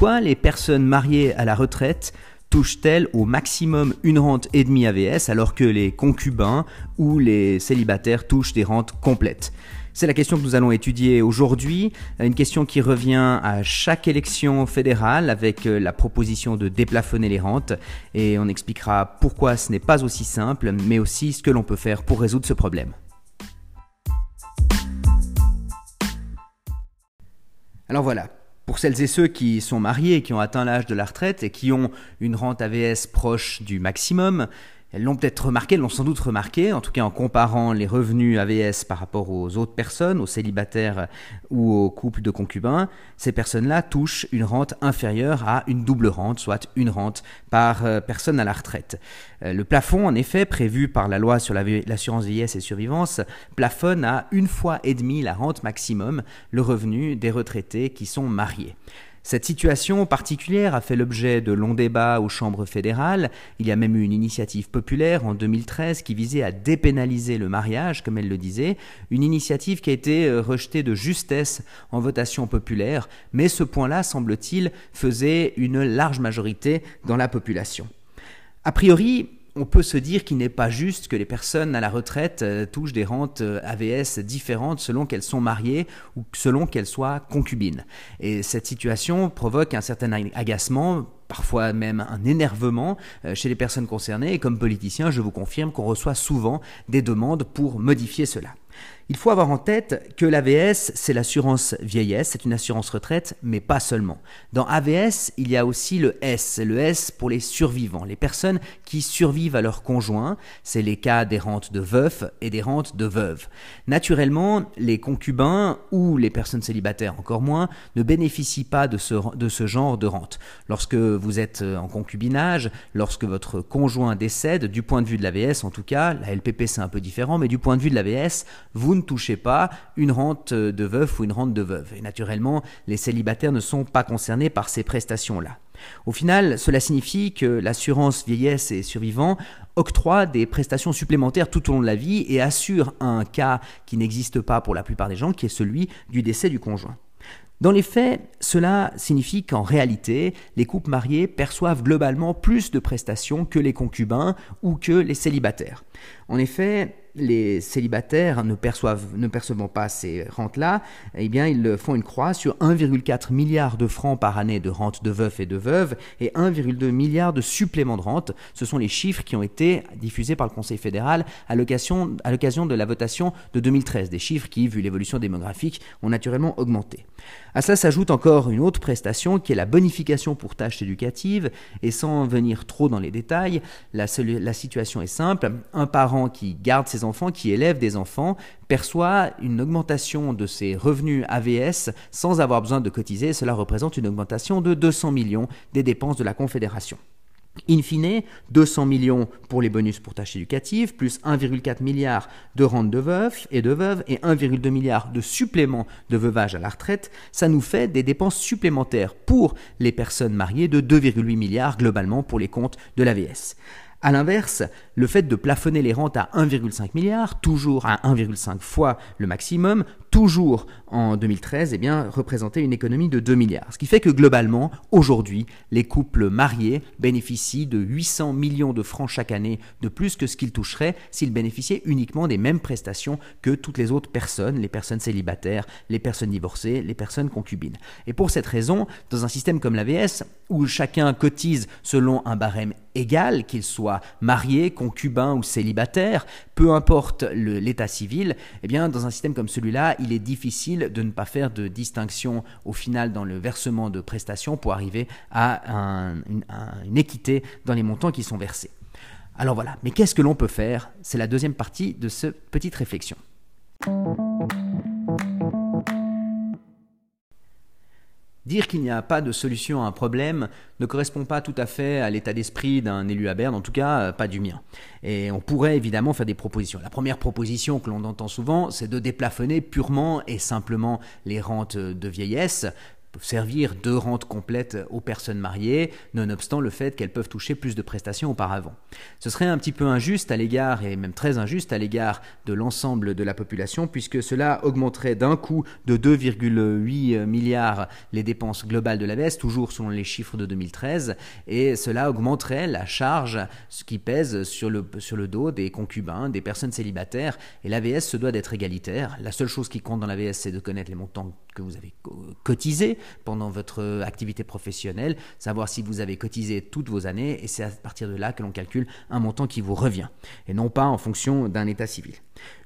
Pourquoi les personnes mariées à la retraite touchent-elles au maximum une rente et demie AVS alors que les concubins ou les célibataires touchent des rentes complètes? C'est la question que nous allons étudier aujourd'hui, une question qui revient à chaque élection fédérale avec euh, la proposition de déplafonner les rentes. Et on expliquera pourquoi ce n'est pas aussi simple mais aussi ce que l'on peut faire pour résoudre ce problème. Alors voilà, pour celles et ceux qui sont mariés, qui ont atteint l'âge de la retraite et qui ont une rente AVS proche du maximum, elles l'ont peut-être remarqué, elles l'ont sans doute remarqué, en tout cas en comparant les revenus AVS par rapport aux autres personnes, aux célibataires ou aux couples de concubins, ces personnes-là touchent une rente inférieure à une double rente, soit une rente par euh, personne à la retraite. Euh, le plafond, en effet, prévu par la loi sur l'assurance vieillesse et survivance, plafonne à une fois et demie la rente maximum, le revenu des retraités qui sont mariés. Cette situation particulière a fait l'objet de longs débats aux chambres fédérales. Il y a même eu une initiative populaire en 2013 qui visait à dépénaliser le mariage, comme elle le disait, une initiative qui a été euh, rejetée de justesse en votation populaire, mais ce point-là, semble-t-il, faisait une large majorité dans la population. A priori, on peut se dire qu'il n'est pas juste que les personnes à la retraite euh, touchent des rentes euh, AVS différentes selon qu'elles sont mariées ou selon qu'elles soient concubines. Et cette situation provoque un certain agacement parfois même un énervement euh, chez les personnes concernées et comme politicien, je vous confirme qu'on reçoit souvent des demandes pour modifier cela. Il faut avoir en tête que l'AVS, c'est l'assurance vieillesse, c'est une assurance retraite, mais pas seulement. Dans AVS, il y a aussi le S, le S pour les survivants, les personnes qui survivent à leur conjoint, c'est les cas des rentes de veufs et des rentes de veuves. Naturellement, les concubins ou les personnes célibataires encore moins ne bénéficient pas de ce, de ce genre de rente. Lorsque vous êtes en concubinage, lorsque votre conjoint décède, du point de vue de l'AVS en tout cas, la LPP c'est un peu différent, mais du point de vue de l'AVS, vous touchez pas une rente de veuf ou une rente de veuve. Et naturellement, les célibataires ne sont pas concernés par ces prestations-là. Au final, cela signifie que l'assurance vieillesse et survivant octroie des prestations supplémentaires tout au long de la vie et assure un cas qui n'existe pas pour la plupart des gens, qui est celui du décès du conjoint. Dans les faits, cela signifie qu'en réalité, les couples mariés perçoivent globalement plus de prestations que les concubins ou que les célibataires. En effet, les célibataires ne, perçoivent, percevant pas ces rentes-là, eh bien, ils font une croix sur 1,4 milliard de francs par année de rentes de veufs et de veuves et 1,2 milliard de suppléments de rente. Ce sont les chiffres qui ont été diffusés par le Conseil fédéral à l'occasion de la votation de 2013. Des chiffres qui, vu l'évolution démographique, ont naturellement augmenté. À cela s'ajoute encore une autre prestation qui est la bonification pour tâches éducatives. Et sans venir trop dans les détails, la, situation est simple. Un parent qui garde ses enfants, qui élèvent des enfants, perçoit une augmentation de ses revenus AVS sans avoir besoin de cotiser. Cela représente une augmentation de 200 millions des dépenses de la Confédération. In fine, 200 millions pour les bonus pour tâches éducatives, plus 1,4 milliard de rentes de veufs et de veuves et 1,2 milliard de suppléments de veuvage à la retraite, ça nous fait des dépenses supplémentaires pour les personnes mariées de 2,8 milliards globalement pour les comptes de l'AVS. A l'inverse, le fait de plafonner les rentes à 1,5 milliard, toujours à 1,5 fois le maximum, toujours en 2013, eh bien, représentait une économie de 2 milliards. Ce qui fait que globalement, aujourd'hui, les couples mariés bénéficient de 800 millions de francs chaque année de plus que ce qu'ils toucheraient s'ils bénéficiaient uniquement des mêmes prestations que toutes les autres personnes, les personnes célibataires, les personnes divorcées, les personnes concubines. Et pour cette raison, dans un système comme l'AVS, où chacun cotise selon un barème égal, qu'il soit marié, concubin ou célibataire, peu importe l'état civil, eh bien, dans un système comme celui-là, il est difficile de ne pas faire de distinction au final dans le versement de prestations pour arriver à une équité dans les montants qui sont versés. Alors voilà, mais qu'est-ce que l'on peut faire? C'est la deuxième partie de cette petite réflexion. Dire qu'il n'y a pas de solution à un problème ne correspond pas tout à fait à l'état d'esprit d'un élu à Berne, en tout cas euh, pas du mien. Et on pourrait évidemment faire des propositions. La première proposition que l'on entend souvent, c'est de déplafonner purement et simplement les rentes de vieillesse servir de rente complète aux personnes mariées, nonobstant le fait qu'elles peuvent toucher plus de prestations auparavant. Ce serait un petit peu injuste à l'égard, et même très injuste à l'égard de l'ensemble de la population, puisque cela augmenterait d'un coup de 2,8 milliards les dépenses globales de l'AVS, toujours selon les chiffres de 2013, et cela augmenterait la charge ce qui pèse sur le, sur le dos des concubins, des personnes célibataires, et l'AVS se doit d'être égalitaire. La seule chose qui compte dans l'AVS, c'est de connaître les montants que vous avez cotisés pendant votre activité professionnelle, savoir si vous avez cotisé toutes vos années, et c'est à partir de là que l'on calcule un montant qui vous revient, et non pas en fonction d'un état civil.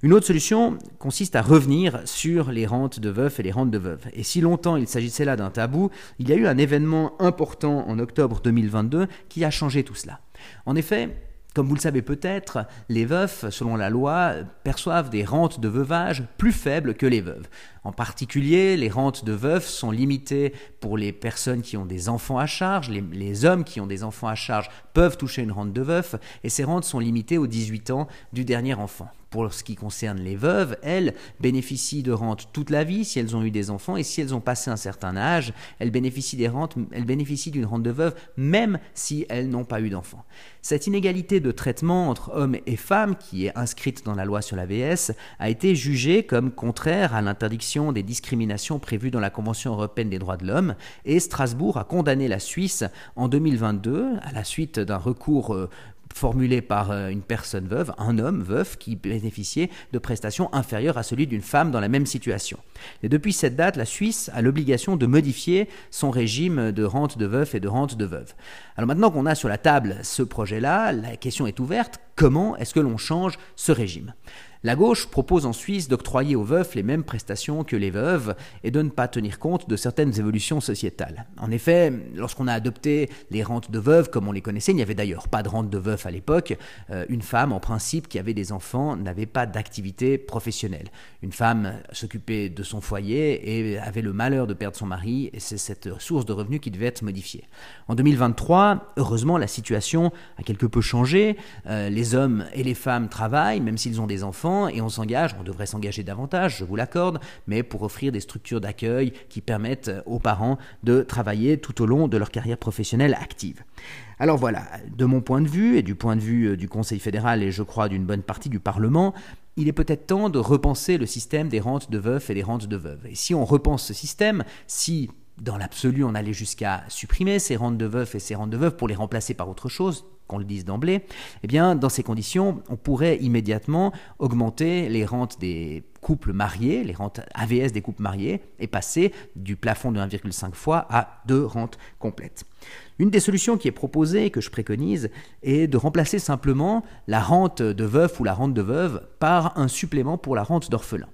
Une autre solution consiste à revenir sur les rentes de veufs et les rentes de veuves. Et si longtemps il s'agissait là d'un tabou, il y a eu un événement important en octobre 2022 qui a changé tout cela. En effet, comme vous le savez peut-être, les veufs, selon la loi, perçoivent des rentes de veuvage plus faibles que les veuves. En particulier, les rentes de veufs sont limitées pour les personnes qui ont des enfants à charge. Les, hommes qui ont des enfants à charge peuvent toucher une rente de veuf, et ces rentes sont limitées aux 18 ans du dernier enfant. Pour ce qui concerne les veuves, elles bénéficient de rentes toute la vie si elles ont eu des enfants et si elles ont passé un certain âge, elles bénéficient des rentes, elles bénéficient d'une rente de veuve même si elles n'ont pas eu d'enfants. Cette inégalité de traitement entre hommes et femmes qui est inscrite dans la loi sur la VS a été jugée comme contraire à l'interdiction des discriminations prévues dans la Convention européenne des droits de l'homme et Strasbourg a condamné la Suisse en 2022 à la suite d'un recours euh, formulé par euh, une personne veuve, un homme veuf qui bénéficiait de prestations inférieures à celui d'une femme dans la même situation. Et depuis cette date, la Suisse a l'obligation de modifier son régime de rente de veuf et de rente de veuve. Alors maintenant qu'on a sur la table ce projet-là, la question est ouverte, comment est-ce que l'on change ce régime? La gauche propose en Suisse d'octroyer aux veufs les mêmes prestations que les veuves et de ne pas tenir compte de certaines évolutions sociétales. En effet, lorsqu'on a adopté les rentes de veuves comme on les connaissait, il n'y avait d'ailleurs pas de rente de veuf à l'époque, euh, une femme en principe qui avait des enfants n'avait pas d'activité professionnelle. Une femme s'occupait de son foyer et avait le malheur de perdre son mari et c'est cette source de revenus qui devait être modifiée. En 2023, heureusement, la situation a quelque peu changé. Euh, hommes et les femmes travaillent, même s'ils ont des enfants et on s'engage, on devrait s'engager davantage, je vous l'accorde, mais pour offrir des structures d'accueil qui permettent aux parents de travailler tout au long de leur carrière professionnelle active. Alors voilà, de mon point de vue et du point de vue euh, du Conseil fédéral et je crois d'une bonne partie du Parlement, il est peut-être temps de repenser le système des rentes de veufs et des rentes de veuves. Et si on repense ce système, si dans l'absolu on allait jusqu'à supprimer ces rentes de veufs et ces rentes de veuves pour les remplacer par autre chose, qu'on le dise d'emblée, eh bien, dans ces conditions, on pourrait immédiatement augmenter les rentes des couples mariés, les rentes AVS des couples mariés, et passer du plafond de 1,5 fois à deux rentes complètes. Une des solutions qui est proposée, que je préconise, est de remplacer simplement la rente de veuf ou la rente de veuve par un supplément pour la rente d'orphelin.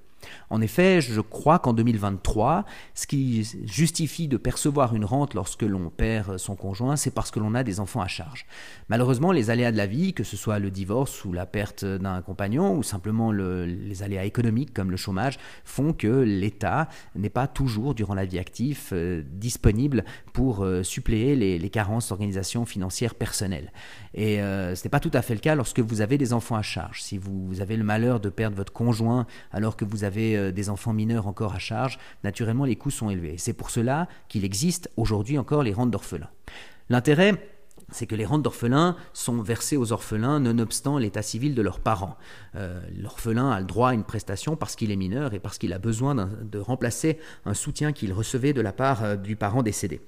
En effet, je crois qu'en 2023, ce qui justifie de percevoir une rente lorsque l'on perd son conjoint, c'est parce que l'on a des enfants à charge. Malheureusement, les aléas de la vie, que ce soit le divorce ou la perte d'un compagnon, ou simplement les aléas économiques comme le chômage, font que l'État n'est pas toujours, durant la vie active, euh, disponible pour euh, suppléer les, carences d'organisation financière personnelle. Et euh, ce n'est pas tout à fait le cas lorsque vous avez des enfants à charge. Si vous avez le malheur de perdre votre conjoint alors que vous avez euh, des enfants mineurs encore à charge, naturellement les coûts sont élevés. C'est pour cela qu'il existe aujourd'hui encore les rentes d'orphelins. L'intérêt, c'est que les rentes d'orphelins sont versées aux orphelins nonobstant l'état civil de leurs parents. Euh, l'orphelin a le droit à une prestation parce qu'il est mineur et parce qu'il a besoin de remplacer un soutien qu'il recevait de la part euh, du parent décédé.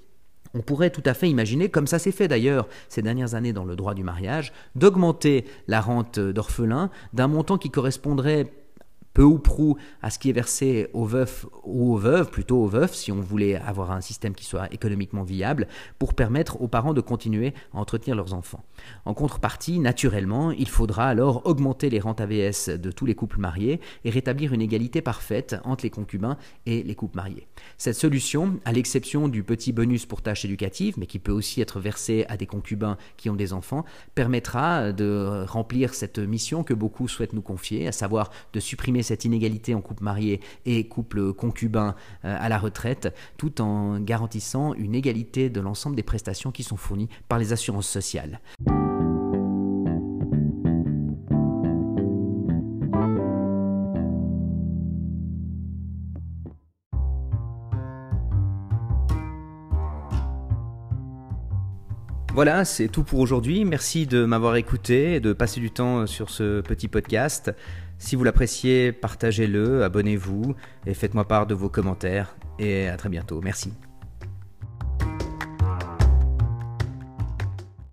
On pourrait tout à fait imaginer, comme ça s'est fait d'ailleurs ces dernières années dans le droit du mariage, d'augmenter la rente d'orphelin d'un montant qui correspondrait peu ou prou à ce qui est versé aux veufs ou aux veuves, plutôt aux veufs, si on voulait avoir un système qui soit économiquement viable, pour permettre aux parents de continuer à entretenir leurs enfants. En contrepartie, naturellement, il faudra alors augmenter les rentes AVS de tous les couples mariés et rétablir une égalité parfaite entre les concubins et les couples mariés. Cette solution, à l'exception du petit bonus pour tâches éducatives, mais qui peut aussi être versé à des concubins qui ont des enfants, permettra de remplir cette mission que beaucoup souhaitent nous confier, à savoir de supprimer cette inégalité en couple marié et couple concubin euh, à la retraite, tout en garantissant une égalité de l'ensemble des prestations qui sont fournies par les assurances sociales. Voilà, c'est tout pour aujourd'hui. Merci de m'avoir écouté et de passer du temps sur ce petit podcast. Si vous l'appréciez, partagez-le, abonnez-vous et faites-moi part de vos commentaires. Et à très bientôt. Merci.